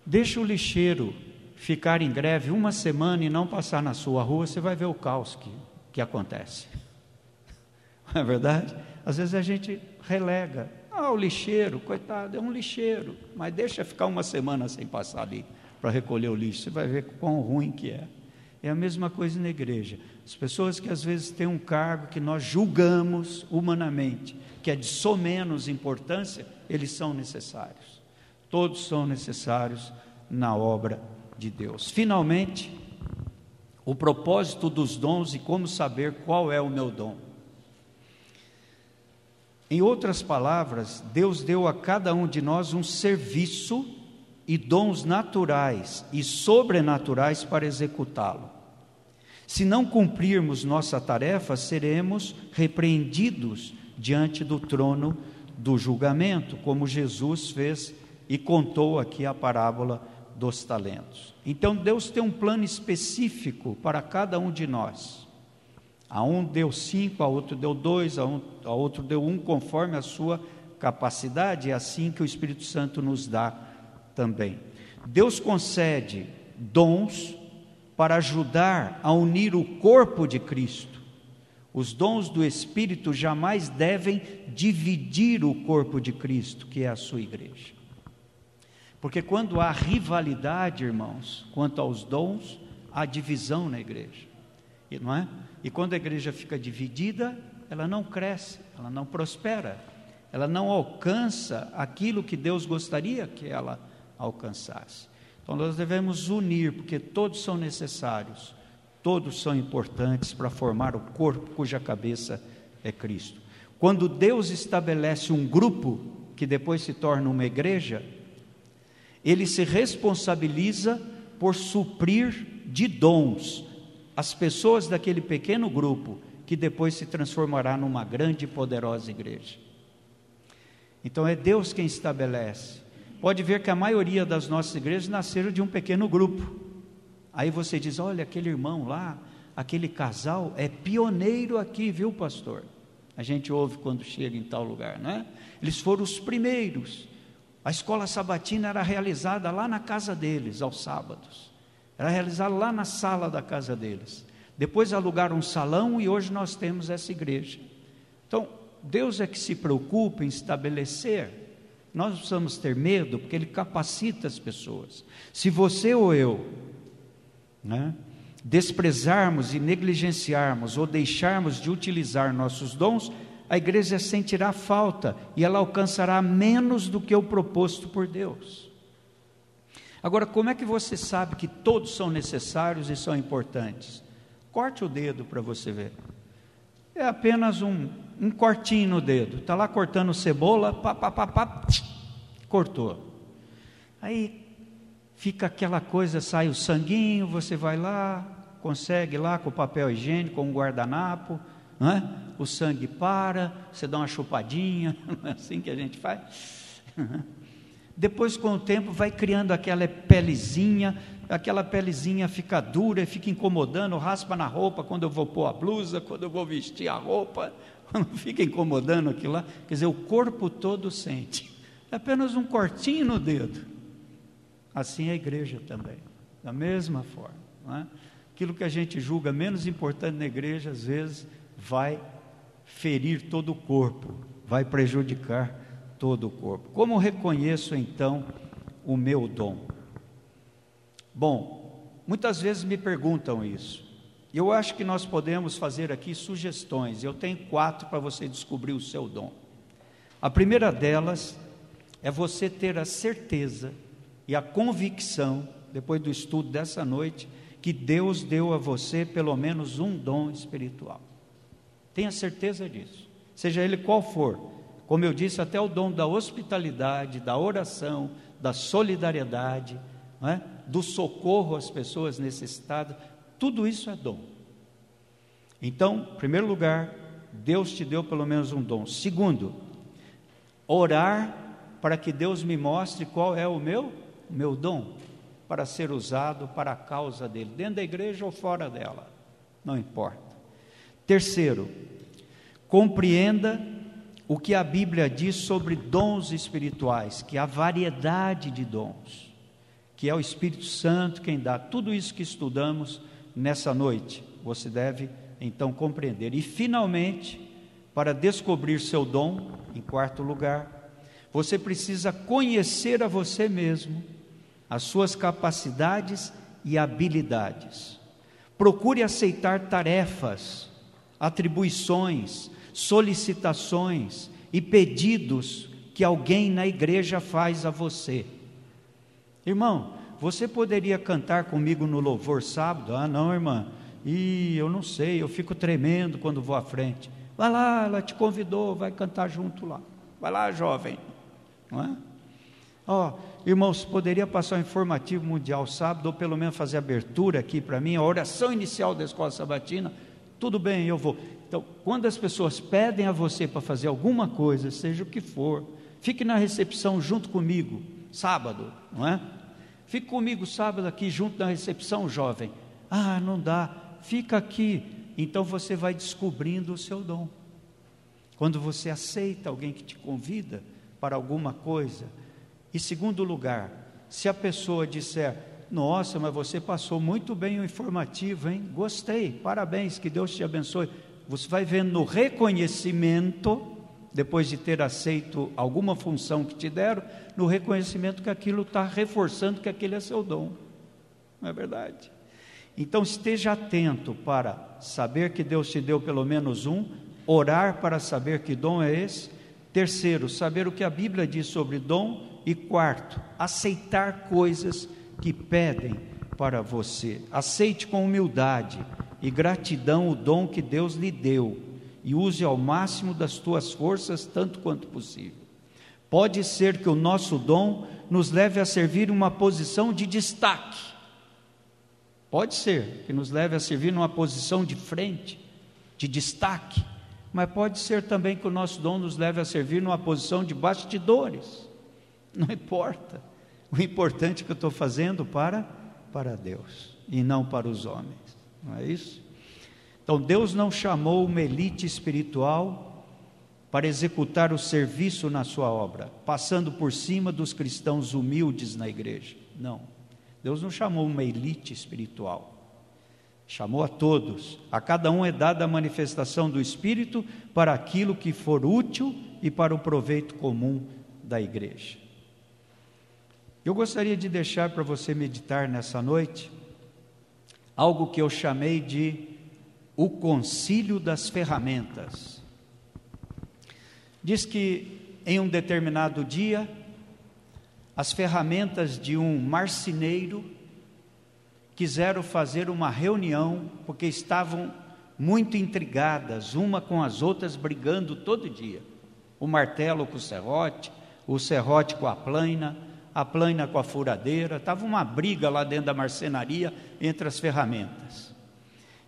Deixa o lixeiro ficar em greve uma semana e não passar na sua rua, você vai ver o caos que, que acontece. Não é verdade? Às vezes a gente relega. Ah, o lixeiro, coitado, é um lixeiro. Mas deixa ficar uma semana sem passar ali para recolher o lixo. Você vai ver quão ruim que é. É a mesma coisa na igreja. As pessoas que às vezes têm um cargo que nós julgamos humanamente, que é de só menos importância, eles são necessários. Todos são necessários na obra de Deus. Finalmente, o propósito dos dons e como saber qual é o meu dom. Em outras palavras, Deus deu a cada um de nós um serviço e dons naturais e sobrenaturais para executá-lo. Se não cumprirmos nossa tarefa, seremos repreendidos diante do trono do julgamento, como Jesus fez e contou aqui a parábola dos talentos. Então Deus tem um plano específico para cada um de nós. A um deu cinco, a outro deu dois, a, um, a outro deu um, conforme a sua capacidade, é assim que o Espírito Santo nos dá também. Deus concede dons para ajudar a unir o corpo de Cristo. Os dons do Espírito jamais devem dividir o corpo de Cristo, que é a sua igreja. Porque quando há rivalidade, irmãos, quanto aos dons, há divisão na igreja. Não é? E quando a igreja fica dividida, ela não cresce, ela não prospera, ela não alcança aquilo que Deus gostaria que ela alcançasse. Então nós devemos unir, porque todos são necessários, todos são importantes para formar o corpo cuja cabeça é Cristo. Quando Deus estabelece um grupo que depois se torna uma igreja, ele se responsabiliza por suprir de dons as pessoas daquele pequeno grupo que depois se transformará numa grande e poderosa igreja. Então é Deus quem estabelece pode ver que a maioria das nossas igrejas nasceram de um pequeno grupo. Aí você diz: olha, aquele irmão lá, aquele casal é pioneiro aqui, viu, pastor? A gente ouve quando chega em tal lugar, não é? Eles foram os primeiros. A escola sabatina era realizada lá na casa deles, aos sábados. Era realizada lá na sala da casa deles. Depois alugaram um salão e hoje nós temos essa igreja. Então, Deus é que se preocupa em estabelecer nós precisamos ter medo, porque Ele capacita as pessoas. Se você ou eu né, desprezarmos e negligenciarmos ou deixarmos de utilizar nossos dons, a igreja sentirá falta e ela alcançará menos do que o proposto por Deus. Agora, como é que você sabe que todos são necessários e são importantes? Corte o dedo para você ver. É apenas um, um cortinho no dedo. Está lá cortando cebola, pá, pá, pá, pá, cortou. Aí fica aquela coisa, sai o sanguinho, você vai lá, consegue lá com o papel higiênico, com um guardanapo, é? o sangue para, você dá uma chupadinha, não é assim que a gente faz? Depois, com o tempo, vai criando aquela pelezinha, aquela pelezinha fica dura fica incomodando, raspa na roupa quando eu vou pôr a blusa, quando eu vou vestir a roupa, fica incomodando aquilo lá. Quer dizer, o corpo todo sente. É apenas um cortinho no dedo. Assim é a igreja também, da mesma forma. É? Aquilo que a gente julga menos importante na igreja, às vezes, vai ferir todo o corpo, vai prejudicar todo o corpo. Como reconheço então o meu dom? Bom, muitas vezes me perguntam isso. Eu acho que nós podemos fazer aqui sugestões. Eu tenho quatro para você descobrir o seu dom. A primeira delas é você ter a certeza e a convicção, depois do estudo dessa noite, que Deus deu a você pelo menos um dom espiritual. Tenha certeza disso, seja ele qual for. Como eu disse, até o dom da hospitalidade, da oração, da solidariedade, é? do socorro às pessoas necessitadas, tudo isso é dom. Então, em primeiro lugar, Deus te deu pelo menos um dom. Segundo, orar para que Deus me mostre qual é o meu, meu dom para ser usado para a causa dele, dentro da igreja ou fora dela, não importa. Terceiro, compreenda o que a Bíblia diz sobre dons espirituais, que há variedade de dons, que é o Espírito Santo quem dá. Tudo isso que estudamos nessa noite, você deve então compreender. E finalmente, para descobrir seu dom, em quarto lugar, você precisa conhecer a você mesmo, as suas capacidades e habilidades. Procure aceitar tarefas, atribuições, solicitações e pedidos que alguém na igreja faz a você. Irmão, você poderia cantar comigo no louvor sábado? Ah, não, irmã. E eu não sei, eu fico tremendo quando vou à frente. Vai lá, ela te convidou, vai cantar junto lá. Vai lá, jovem. Não é? Ó, oh, irmãos, poderia passar o informativo mundial sábado, ou pelo menos fazer abertura aqui para mim, a oração inicial da escola sabatina. Tudo bem, eu vou. Então, quando as pessoas pedem a você para fazer alguma coisa, seja o que for, fique na recepção junto comigo, sábado, não é? Fique comigo sábado aqui junto na recepção, jovem. Ah, não dá, fica aqui. Então você vai descobrindo o seu dom. Quando você aceita alguém que te convida para alguma coisa. E segundo lugar, se a pessoa disser: Nossa, mas você passou muito bem o informativo, hein? Gostei, parabéns, que Deus te abençoe. Você vai vendo no reconhecimento depois de ter aceito alguma função que te deram, no reconhecimento que aquilo está reforçando que aquele é seu dom. Não é verdade? Então esteja atento para saber que Deus te deu pelo menos um, orar para saber que dom é esse. Terceiro, saber o que a Bíblia diz sobre dom. E quarto, aceitar coisas que pedem para você. Aceite com humildade e gratidão o dom que Deus lhe deu e use ao máximo das tuas forças, tanto quanto possível. Pode ser que o nosso dom nos leve a servir uma posição de destaque. Pode ser que nos leve a servir numa posição de frente, de destaque, mas pode ser também que o nosso dom nos leve a servir numa posição de bastidores. Não importa. O importante é que eu estou fazendo para para Deus e não para os homens. Não é isso? Então Deus não chamou uma elite espiritual para executar o serviço na sua obra, passando por cima dos cristãos humildes na igreja. Não. Deus não chamou uma elite espiritual. Chamou a todos. A cada um é dada a manifestação do Espírito para aquilo que for útil e para o proveito comum da igreja. Eu gostaria de deixar para você meditar nessa noite algo que eu chamei de o concílio das ferramentas. Diz que em um determinado dia, as ferramentas de um marceneiro quiseram fazer uma reunião, porque estavam muito intrigadas, uma com as outras, brigando todo dia. O martelo com o serrote, o serrote com a plaina, a plaina com a furadeira, estava uma briga lá dentro da marcenaria entre as ferramentas.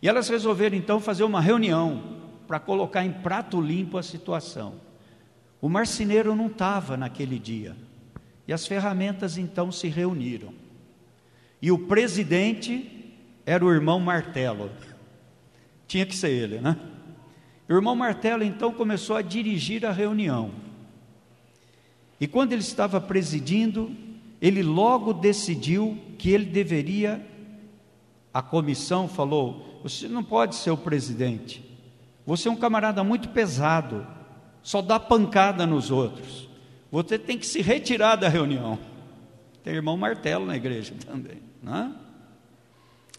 E elas resolveram então fazer uma reunião para colocar em prato limpo a situação. O marceneiro não estava naquele dia. E as ferramentas então se reuniram. E o presidente era o irmão Martelo. Tinha que ser ele, né? O irmão Martelo então começou a dirigir a reunião. E quando ele estava presidindo, ele logo decidiu que ele deveria. A comissão falou: você não pode ser o presidente. Você é um camarada muito pesado, só dá pancada nos outros. Você tem que se retirar da reunião. Tem irmão martelo na igreja também, né?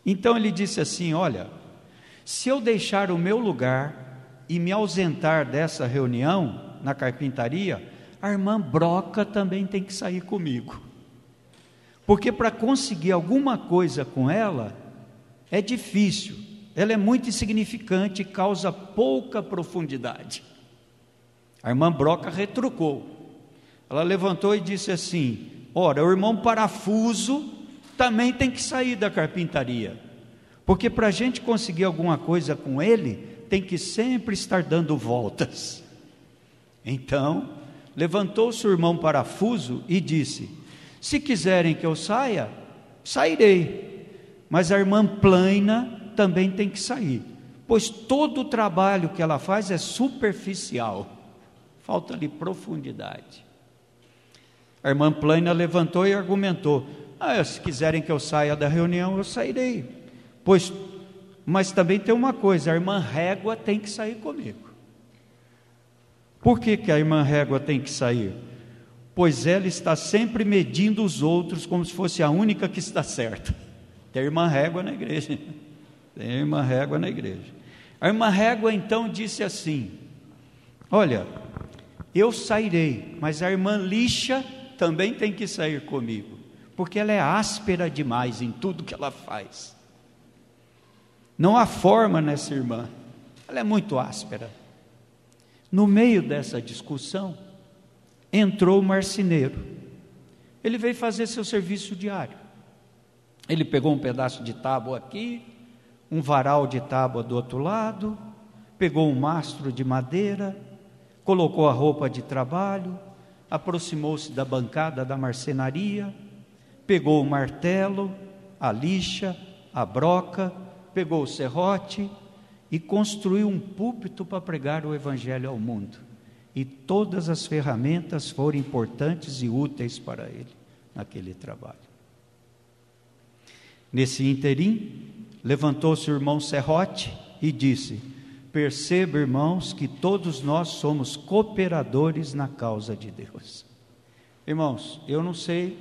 Então ele disse assim: Olha, se eu deixar o meu lugar e me ausentar dessa reunião na carpintaria, a irmã Broca também tem que sair comigo. Porque para conseguir alguma coisa com ela é difícil ela é muito insignificante e causa pouca profundidade. A irmã Broca retrucou. Ela levantou e disse assim: Ora, o irmão parafuso também tem que sair da carpintaria, porque para a gente conseguir alguma coisa com ele, tem que sempre estar dando voltas. Então, levantou-se o irmão parafuso e disse: Se quiserem que eu saia, sairei. Mas a irmã Plaina também tem que sair, pois todo o trabalho que ela faz é superficial, falta-lhe profundidade. A irmã Plana levantou e argumentou: ah, se quiserem que eu saia da reunião, eu sairei. Pois, mas também tem uma coisa: a irmã Régua tem que sair comigo. Por que, que a irmã Régua tem que sair? Pois ela está sempre medindo os outros como se fosse a única que está certa. Tem irmã Régua na igreja. Tem irmã Régua na igreja. A irmã Régua então disse assim: Olha, eu sairei, mas a irmã Lixa também tem que sair comigo, porque ela é áspera demais em tudo que ela faz. Não há forma nessa irmã, ela é muito áspera. No meio dessa discussão, entrou o marceneiro. Ele veio fazer seu serviço diário. Ele pegou um pedaço de tábua aqui, um varal de tábua do outro lado, pegou um mastro de madeira, colocou a roupa de trabalho, aproximou-se da bancada da marcenaria, pegou o martelo, a lixa, a broca, pegou o serrote e construiu um púlpito para pregar o evangelho ao mundo. E todas as ferramentas foram importantes e úteis para ele naquele trabalho. Nesse interim, levantou-se o irmão Serrote e disse: Perceba, irmãos, que todos nós somos cooperadores na causa de Deus. Irmãos, eu não sei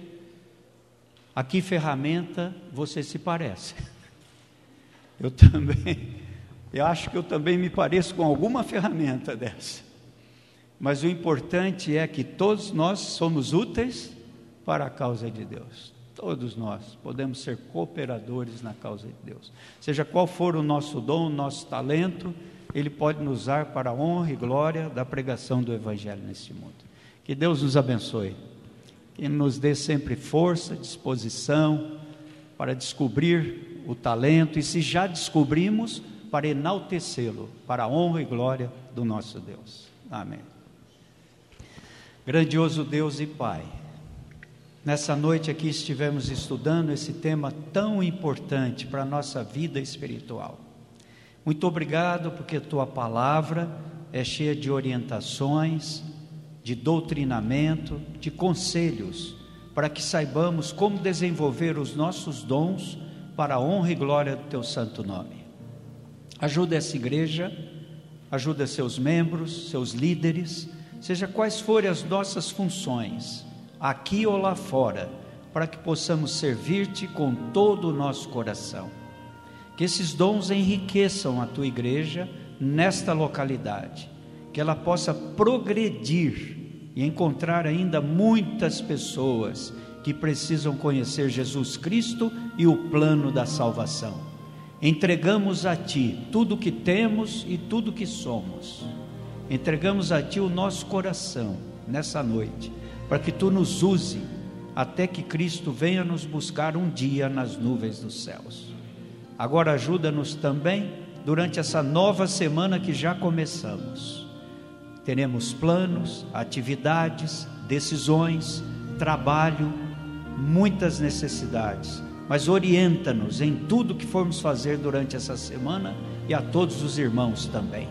a que ferramenta você se parece. Eu também, eu acho que eu também me pareço com alguma ferramenta dessa. Mas o importante é que todos nós somos úteis para a causa de Deus. Todos nós podemos ser cooperadores na causa de Deus. Seja qual for o nosso dom, o nosso talento, Ele pode nos usar para a honra e glória da pregação do Evangelho neste mundo. Que Deus nos abençoe. Que nos dê sempre força, disposição para descobrir o talento e, se já descobrimos, para enaltecê-lo, para a honra e glória do nosso Deus. Amém. Grandioso Deus e Pai. Nessa noite aqui estivemos estudando esse tema tão importante para a nossa vida espiritual. Muito obrigado porque tua palavra é cheia de orientações, de doutrinamento, de conselhos, para que saibamos como desenvolver os nossos dons para a honra e glória do teu santo nome. Ajuda essa igreja, ajuda seus membros, seus líderes, seja quais forem as nossas funções aqui ou lá fora, para que possamos servir-te com todo o nosso coração. Que esses dons enriqueçam a tua igreja nesta localidade, que ela possa progredir e encontrar ainda muitas pessoas que precisam conhecer Jesus Cristo e o plano da salvação. Entregamos a Ti tudo o que temos e tudo o que somos. Entregamos a Ti o nosso coração nessa noite para que tu nos use até que Cristo venha nos buscar um dia nas nuvens dos céus. Agora ajuda-nos também durante essa nova semana que já começamos. Teremos planos, atividades, decisões, trabalho, muitas necessidades, mas orienta-nos em tudo que formos fazer durante essa semana e a todos os irmãos também.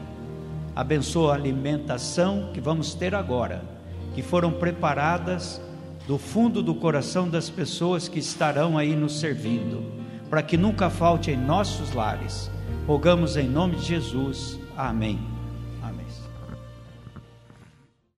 Abençoa a alimentação que vamos ter agora que foram preparadas do fundo do coração das pessoas que estarão aí nos servindo, para que nunca falte em nossos lares. Rogamos em nome de Jesus. Amém.